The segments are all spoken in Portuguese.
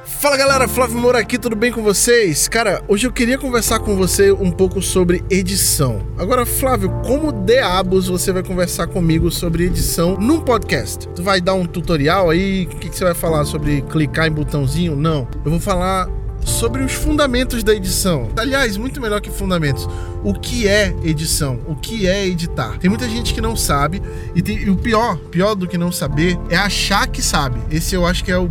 Fala galera, Flávio Moura aqui, tudo bem com vocês? Cara, hoje eu queria conversar com você um pouco sobre edição. Agora, Flávio, como diabos você vai conversar comigo sobre edição num podcast? Tu vai dar um tutorial aí? O que, que você vai falar sobre clicar em botãozinho? Não. Eu vou falar sobre os fundamentos da edição. Aliás, muito melhor que fundamentos. O que é edição? O que é editar? Tem muita gente que não sabe e, tem, e o pior, pior do que não saber é achar que sabe. Esse eu acho que é o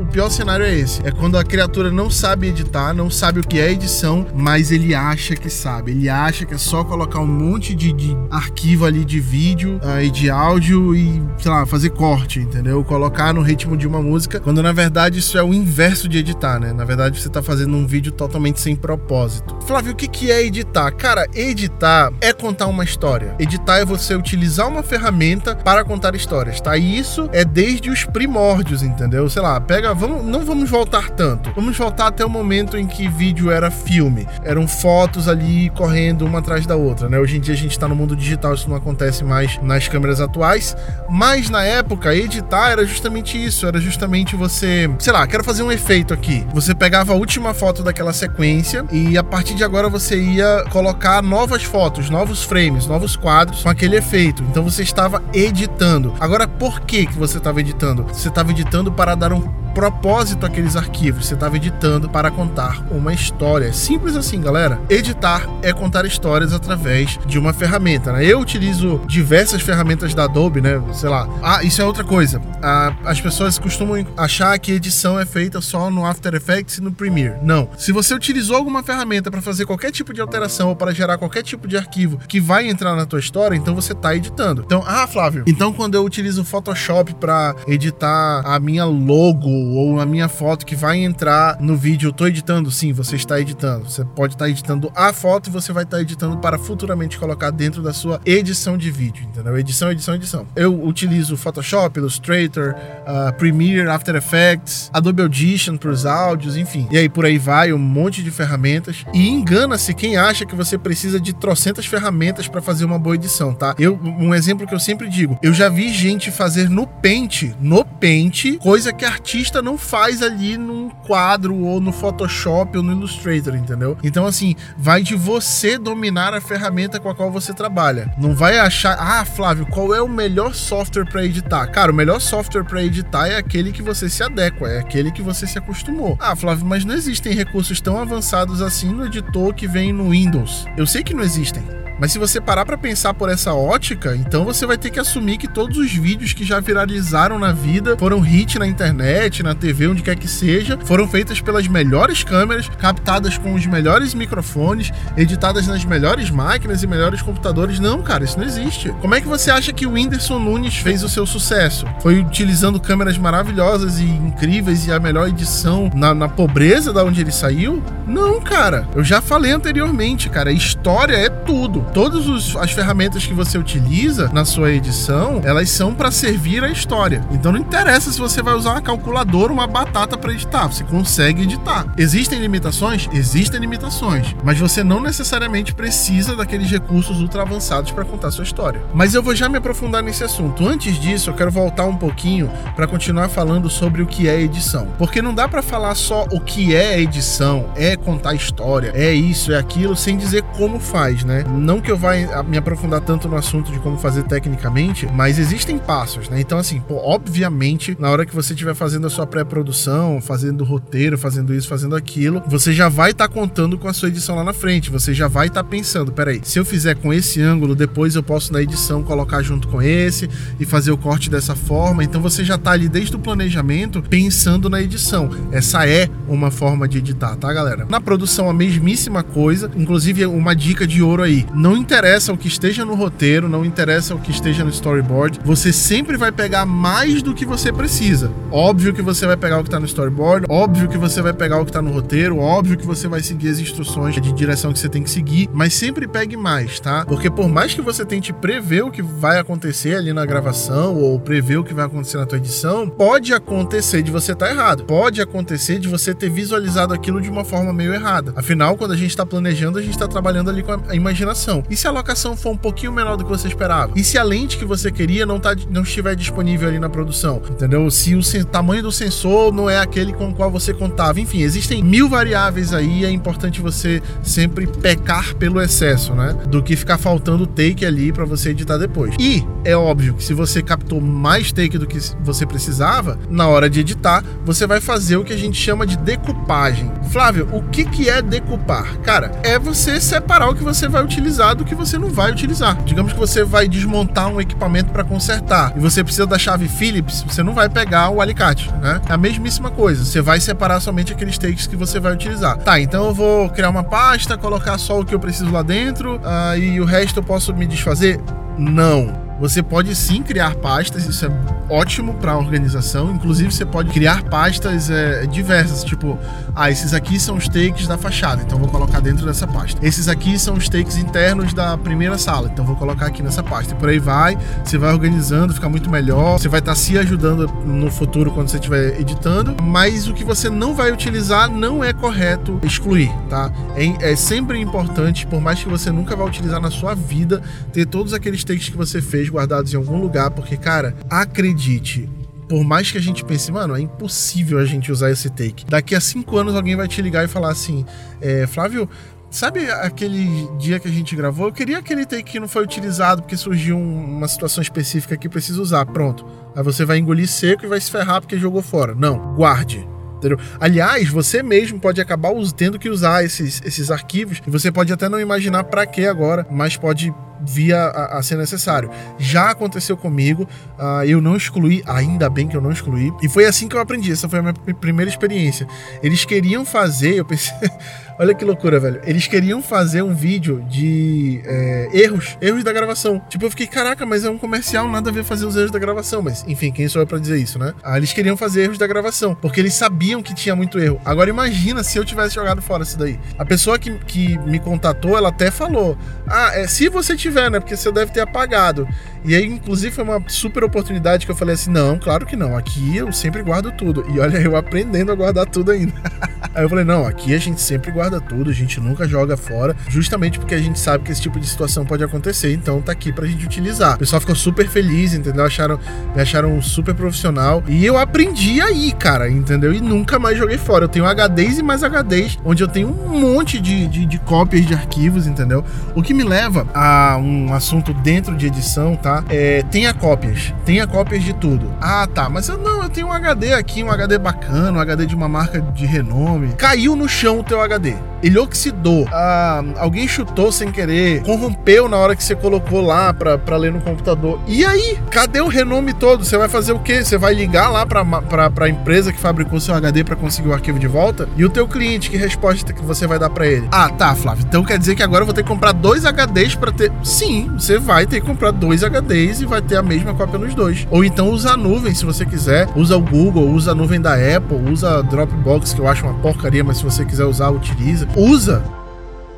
o pior cenário é esse. É quando a criatura não sabe editar, não sabe o que é edição, mas ele acha que sabe. Ele acha que é só colocar um monte de, de arquivo ali de vídeo uh, e de áudio e, sei lá, fazer corte, entendeu? Colocar no ritmo de uma música, quando na verdade isso é o inverso de editar, né? Na verdade você tá fazendo um vídeo totalmente sem propósito. Flávio, o que, que é editar? Cara, editar é contar uma história. Editar é você utilizar uma ferramenta para contar histórias, tá? E isso é desde os primórdios, entendeu? Sei lá, pega, vamos, não vamos voltar tanto. Vamos voltar até o momento em que vídeo era filme. Eram fotos ali correndo uma atrás da outra, né? Hoje em dia a gente tá no mundo digital, isso não acontece mais nas câmeras atuais, mas na época editar era justamente isso, era justamente você, sei lá, quero fazer um efeito aqui. Você pegava a última foto daquela sequência e a partir de agora você ia colocar novas fotos, novos frames, novos quadros com aquele efeito. Então você estava editando. Agora, por que que você estava editando? Você estava editando para dar um propósito aqueles arquivos. Você estava editando para contar uma história. Simples assim, galera. Editar é contar histórias através de uma ferramenta. Né? Eu utilizo diversas ferramentas da Adobe, né? Sei lá. Ah, isso é outra coisa. Ah, as pessoas costumam achar que edição é feita só no After Effects e no Premiere. Não. Se você utilizou alguma ferramenta para fazer qualquer tipo de alteração ou para gerar qualquer tipo de arquivo que vai entrar na tua história, então você está editando. Então, ah, Flávio, então quando eu utilizo o Photoshop para editar a minha logo ou a minha foto que vai entrar no vídeo, eu tô editando, sim, você está editando. Você pode estar tá editando a foto e você vai estar tá editando para futuramente colocar dentro da sua edição de vídeo, entendeu? Edição, edição, edição. Eu utilizo Photoshop, Illustrator, uh, Premiere, After Effects, Adobe Audition para os áudios, enfim. E aí por aí vai, um monte de ferramentas. E engana-se quem acha que você precisa de trocentas ferramentas para fazer uma boa edição, tá? Eu, um exemplo que eu sempre digo, eu já vi gente fazer no Paint, no Paint, coisa que artista artista não faz ali num quadro ou no Photoshop ou no Illustrator, entendeu? Então, assim, vai de você dominar a ferramenta com a qual você trabalha. Não vai achar, ah, Flávio, qual é o melhor software para editar? Cara, o melhor software para editar é aquele que você se adequa, é aquele que você se acostumou. Ah, Flávio, mas não existem recursos tão avançados assim no editor que vem no Windows. Eu sei que não existem. Mas se você parar para pensar por essa ótica, então você vai ter que assumir que todos os vídeos que já viralizaram na vida foram hit na internet, na TV, onde quer que seja, foram feitas pelas melhores câmeras, captadas com os melhores microfones, editadas nas melhores máquinas e melhores computadores. Não, cara, isso não existe. Como é que você acha que o Whindersson Nunes fez o seu sucesso? Foi utilizando câmeras maravilhosas e incríveis e a melhor edição na, na pobreza da onde ele saiu? Não, cara. Eu já falei anteriormente, cara. História é tudo todas as ferramentas que você utiliza na sua edição, elas são para servir a história. Então não interessa se você vai usar uma calculadora, uma batata para editar, você consegue editar. Existem limitações? Existem limitações, mas você não necessariamente precisa daqueles recursos ultra avançados para contar sua história. Mas eu vou já me aprofundar nesse assunto. Antes disso, eu quero voltar um pouquinho para continuar falando sobre o que é edição, porque não dá para falar só o que é edição, é contar história, é isso, é aquilo, sem dizer como faz, né? Não que eu vá me aprofundar tanto no assunto de como fazer tecnicamente, mas existem passos, né? Então, assim, pô, obviamente, na hora que você estiver fazendo a sua pré-produção, fazendo roteiro, fazendo isso, fazendo aquilo, você já vai estar tá contando com a sua edição lá na frente. Você já vai estar tá pensando, peraí, se eu fizer com esse ângulo, depois eu posso na edição colocar junto com esse e fazer o corte dessa forma. Então você já tá ali desde o planejamento pensando na edição. Essa é uma forma de editar, tá, galera? Na produção, a mesmíssima coisa. Inclusive, uma dica de ouro aí. Não interessa o que esteja no roteiro, não interessa o que esteja no storyboard, você sempre vai pegar mais do que você precisa. Óbvio que você vai pegar o que está no storyboard, óbvio que você vai pegar o que está no roteiro, óbvio que você vai seguir as instruções de direção que você tem que seguir, mas sempre pegue mais, tá? Porque por mais que você tente prever o que vai acontecer ali na gravação ou prever o que vai acontecer na tua edição, pode acontecer de você estar tá errado. Pode acontecer de você ter visualizado aquilo de uma forma meio errada. Afinal, quando a gente está planejando, a gente está trabalhando ali com a imaginação. E se a locação for um pouquinho menor do que você esperava? E se a lente que você queria não, tá, não estiver disponível ali na produção? Entendeu? Se o tamanho do sensor não é aquele com o qual você contava. Enfim, existem mil variáveis aí. É importante você sempre pecar pelo excesso, né? Do que ficar faltando take ali para você editar depois. E é óbvio que se você captou mais take do que você precisava, na hora de editar, você vai fazer o que a gente chama de decupagem. Flávio, o que, que é decupar? Cara, é você separar o que você vai utilizar do que você não vai utilizar. Digamos que você vai desmontar um equipamento para consertar e você precisa da chave Phillips, você não vai pegar o alicate, né? É a mesmíssima coisa. Você vai separar somente aqueles takes que você vai utilizar. Tá, então eu vou criar uma pasta, colocar só o que eu preciso lá dentro uh, e o resto eu posso me desfazer? Não. Você pode sim criar pastas, isso é ótimo para a organização. Inclusive, você pode criar pastas é, diversas, tipo, ah, esses aqui são os takes da fachada, então vou colocar dentro dessa pasta. Esses aqui são os takes internos da primeira sala, então vou colocar aqui nessa pasta. E por aí vai, você vai organizando, fica muito melhor. Você vai estar tá se ajudando no futuro quando você estiver editando, mas o que você não vai utilizar não é correto excluir, tá? É, é sempre importante, por mais que você nunca vá utilizar na sua vida, ter todos aqueles takes que você fez guardados em algum lugar, porque, cara, acredite, por mais que a gente pense, mano, é impossível a gente usar esse take. Daqui a cinco anos alguém vai te ligar e falar assim: é, Flávio, Sabe aquele dia que a gente gravou? Eu queria aquele take que não foi utilizado porque surgiu uma situação específica que precisa usar. Pronto. Aí você vai engolir seco e vai se ferrar porque jogou fora. Não, guarde. Entendeu? Aliás, você mesmo pode acabar tendo que usar esses, esses arquivos e você pode até não imaginar para que agora, mas pode via a, a, ser necessário. Já aconteceu comigo, uh, eu não excluí, ainda bem que eu não excluí, e foi assim que eu aprendi. Essa foi a minha primeira experiência. Eles queriam fazer, eu pensei, olha que loucura, velho. Eles queriam fazer um vídeo de é, erros, erros da gravação. Tipo, eu fiquei, caraca, mas é um comercial, nada a ver fazer os erros da gravação. Mas, enfim, quem sou eu pra dizer isso, né? Ah, eles queriam fazer erros da gravação, porque eles sabiam que tinha muito erro. Agora imagina se eu tivesse jogado fora isso daí. A pessoa que, que me contatou, ela até falou: Ah, é, se você tiver tiver, né? Porque você deve ter apagado. E aí, inclusive, foi uma super oportunidade que eu falei assim: não, claro que não. Aqui eu sempre guardo tudo. E olha, eu aprendendo a guardar tudo ainda. aí eu falei: não, aqui a gente sempre guarda tudo, a gente nunca joga fora, justamente porque a gente sabe que esse tipo de situação pode acontecer, então tá aqui pra gente utilizar. O pessoal ficou super feliz, entendeu? Acharam, me acharam super profissional. E eu aprendi aí, cara, entendeu? E nunca mais joguei fora. Eu tenho HDs e mais HDs, onde eu tenho um monte de, de, de cópias de arquivos, entendeu? O que me leva a um assunto dentro de edição, tá? É, tenha cópias. Tenha cópias de tudo. Ah, tá. Mas eu não, eu tenho um HD aqui, um HD bacana, um HD de uma marca de renome. Caiu no chão o teu HD ele oxidou, ah, alguém chutou sem querer, corrompeu na hora que você colocou lá pra, pra ler no computador. E aí? Cadê o renome todo? Você vai fazer o quê? Você vai ligar lá pra, pra, pra empresa que fabricou seu HD para conseguir o arquivo de volta? E o teu cliente, que resposta que você vai dar para ele? Ah, tá, Flávio. Então quer dizer que agora eu vou ter que comprar dois HDs para ter. Sim, você vai ter que comprar dois HDs e vai ter a mesma cópia nos dois. Ou então usa a nuvem se você quiser. Usa o Google, usa a nuvem da Apple, usa a Dropbox, que eu acho uma porcaria, mas se você quiser usar, utiliza usa,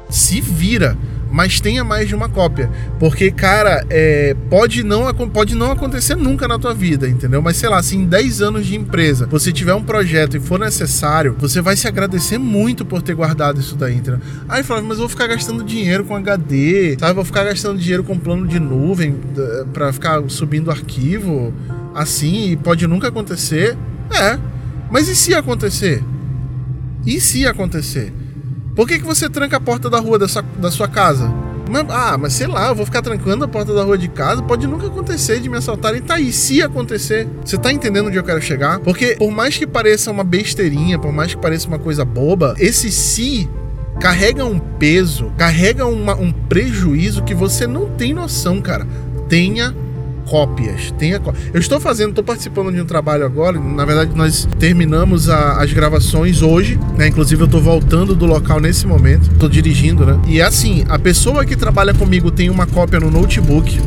se vira, mas tenha mais de uma cópia. Porque, cara, é, pode, não, pode não acontecer nunca na tua vida, entendeu? Mas sei lá, se em 10 anos de empresa você tiver um projeto e for necessário, você vai se agradecer muito por ter guardado isso daí, entendeu? Aí fala, mas eu vou ficar gastando dinheiro com HD, sabe? Vou ficar gastando dinheiro com plano de nuvem para ficar subindo arquivo assim e pode nunca acontecer. É, mas e se acontecer? E se acontecer? Por que, que você tranca a porta da rua da sua, da sua casa? Mas, ah, mas sei lá, eu vou ficar trancando a porta da rua de casa. Pode nunca acontecer de me assaltarem. Tá aí, se acontecer. Você tá entendendo onde eu quero chegar? Porque, por mais que pareça uma besteirinha, por mais que pareça uma coisa boba, esse se carrega um peso, carrega uma, um prejuízo que você não tem noção, cara. Tenha cópias. Tenha Eu estou fazendo, estou participando de um trabalho agora. Na verdade, nós terminamos a, as gravações hoje, né? Inclusive, eu estou voltando do local nesse momento. Estou dirigindo, né? E assim, a pessoa que trabalha comigo tem uma cópia no notebook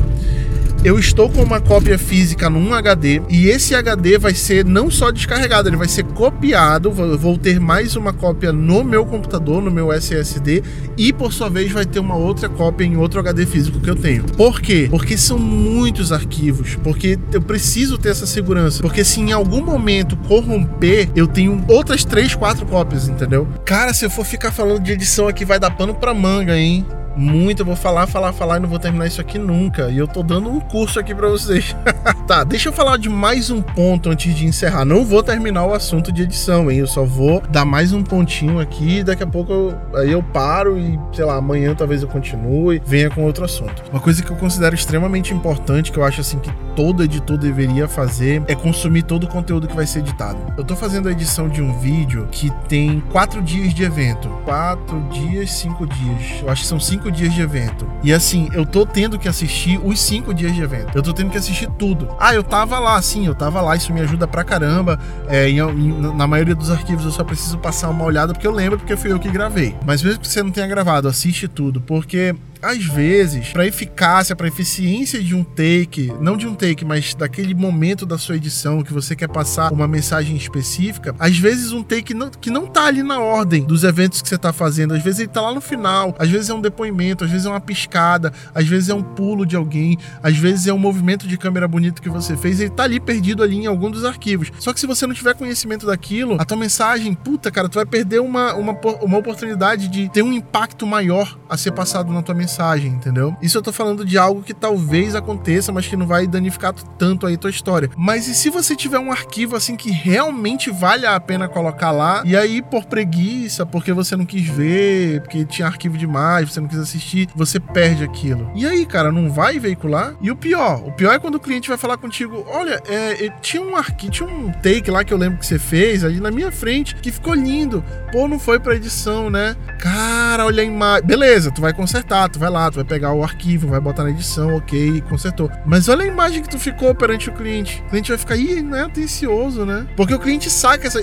eu estou com uma cópia física num HD e esse HD vai ser não só descarregado, ele vai ser copiado. Vou ter mais uma cópia no meu computador, no meu SSD, e por sua vez vai ter uma outra cópia em outro HD físico que eu tenho. Por quê? Porque são muitos arquivos, porque eu preciso ter essa segurança. Porque se em algum momento corromper, eu tenho outras três, quatro cópias, entendeu? Cara, se eu for ficar falando de edição aqui, vai dar pano pra manga, hein? Muito, eu vou falar, falar, falar e não vou terminar isso aqui nunca. E eu tô dando um curso aqui para vocês. tá, deixa eu falar de mais um ponto antes de encerrar. Não vou terminar o assunto de edição, hein? Eu só vou dar mais um pontinho aqui, daqui a pouco eu, aí eu paro e, sei lá, amanhã talvez eu continue, venha com outro assunto. Uma coisa que eu considero extremamente importante, que eu acho assim que todo editor deveria fazer, é consumir todo o conteúdo que vai ser editado. Eu tô fazendo a edição de um vídeo que tem quatro dias de evento. Quatro dias, cinco dias. Eu acho que são cinco dias de evento. E assim, eu tô tendo que assistir os cinco dias de evento. Eu tô tendo que assistir tudo. Ah, eu tava lá, sim, eu tava lá, isso me ajuda pra caramba. É, em, em, na maioria dos arquivos eu só preciso passar uma olhada porque eu lembro, porque fui eu que gravei. Mas mesmo que você não tenha gravado, assiste tudo, porque às vezes, para eficácia, para eficiência de um take, não de um take, mas daquele momento da sua edição que você quer passar uma mensagem específica, às vezes um take não, que não tá ali na ordem dos eventos que você tá fazendo, às vezes ele tá lá no final, às vezes é um depoimento, às vezes é uma piscada, às vezes é um pulo de alguém, às vezes é um movimento de câmera bonito que você fez, ele tá ali perdido ali em algum dos arquivos. Só que se você não tiver conhecimento daquilo, a tua mensagem, puta, cara, tu vai perder uma, uma, uma oportunidade de ter um impacto maior a ser passado na tua mensagem mensagem, entendeu? Isso eu tô falando de algo que talvez aconteça, mas que não vai danificar tanto aí tua história. Mas e se você tiver um arquivo assim que realmente vale a pena colocar lá, e aí por preguiça, porque você não quis ver, porque tinha arquivo demais, você não quis assistir, você perde aquilo. E aí, cara, não vai veicular? E o pior, o pior é quando o cliente vai falar contigo: olha, é, tinha um arquivo, tinha um take lá que eu lembro que você fez ali na minha frente, que ficou lindo. Pô, não foi pra edição, né? Cara, olha a imagem. Beleza, tu vai consertar, tu vai lá, tu vai pegar o arquivo, vai botar na edição, ok, consertou. Mas olha a imagem que tu ficou perante o cliente. O cliente vai ficar, ih, não é atencioso, né? Porque o cliente saca essa.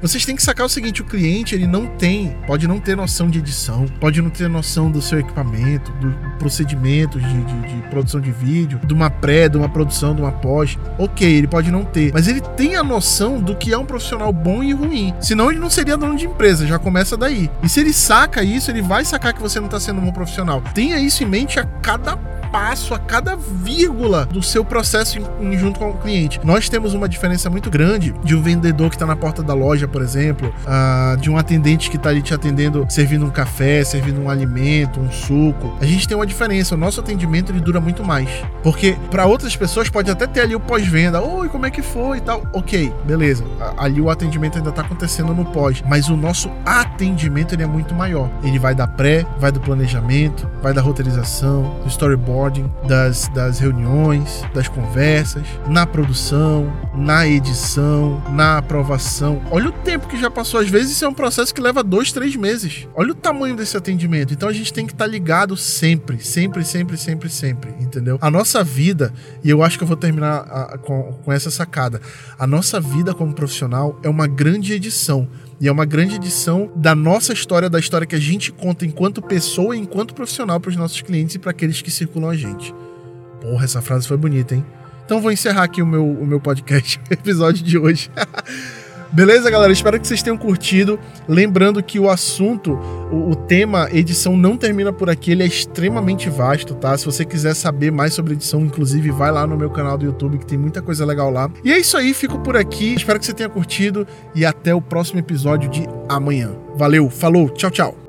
Vocês têm que sacar o seguinte: o cliente, ele não tem, pode não ter noção de edição, pode não ter noção do seu equipamento, do procedimento de, de, de produção de vídeo, de uma pré, de uma produção, de uma pós. Ok, ele pode não ter, mas ele tem a noção do que é um profissional bom e ruim. Senão ele não seria dono de empresa, já começa daí. E se ele saca isso, ele vai sacar que você não tá sendo um bom profissional. Tenha isso em mente a cada passo, a cada vírgula do seu processo em, em, junto com o cliente. Nós temos uma diferença muito grande de um vendedor que está na porta da loja, por exemplo, uh, de um atendente que está ali te atendendo, servindo um café, servindo um alimento, um suco. A gente tem uma diferença. O nosso atendimento ele dura muito mais. Porque para outras pessoas pode até ter ali o pós-venda. Oi, como é que foi e tal. Ok, beleza. Ali o atendimento ainda está acontecendo no pós. Mas o nosso atendimento ele é muito maior. Ele vai da pré, vai do planejamento, vai da roteirização, do storyboard ordem das, das reuniões, das conversas, na produção, na edição, na aprovação. Olha o tempo que já passou. Às vezes isso é um processo que leva dois, três meses. Olha o tamanho desse atendimento. Então a gente tem que estar tá ligado sempre, sempre, sempre, sempre, sempre, entendeu? A nossa vida, e eu acho que eu vou terminar a, com, com essa sacada, a nossa vida como profissional é uma grande edição. E é uma grande edição da nossa história, da história que a gente conta enquanto pessoa e enquanto profissional para os nossos clientes e para aqueles que circulam a gente. Porra, essa frase foi bonita, hein? Então vou encerrar aqui o meu, o meu podcast, episódio de hoje. Beleza, galera? Espero que vocês tenham curtido. Lembrando que o assunto, o, o, tema edição não termina por aqui, ele é extremamente vasto, tá? Se você quiser saber mais sobre edição, inclusive, vai lá no meu canal do YouTube que tem muita coisa legal lá. E é isso aí, fico por aqui. Espero que você tenha curtido e até o próximo episódio de amanhã. Valeu, falou, tchau, tchau.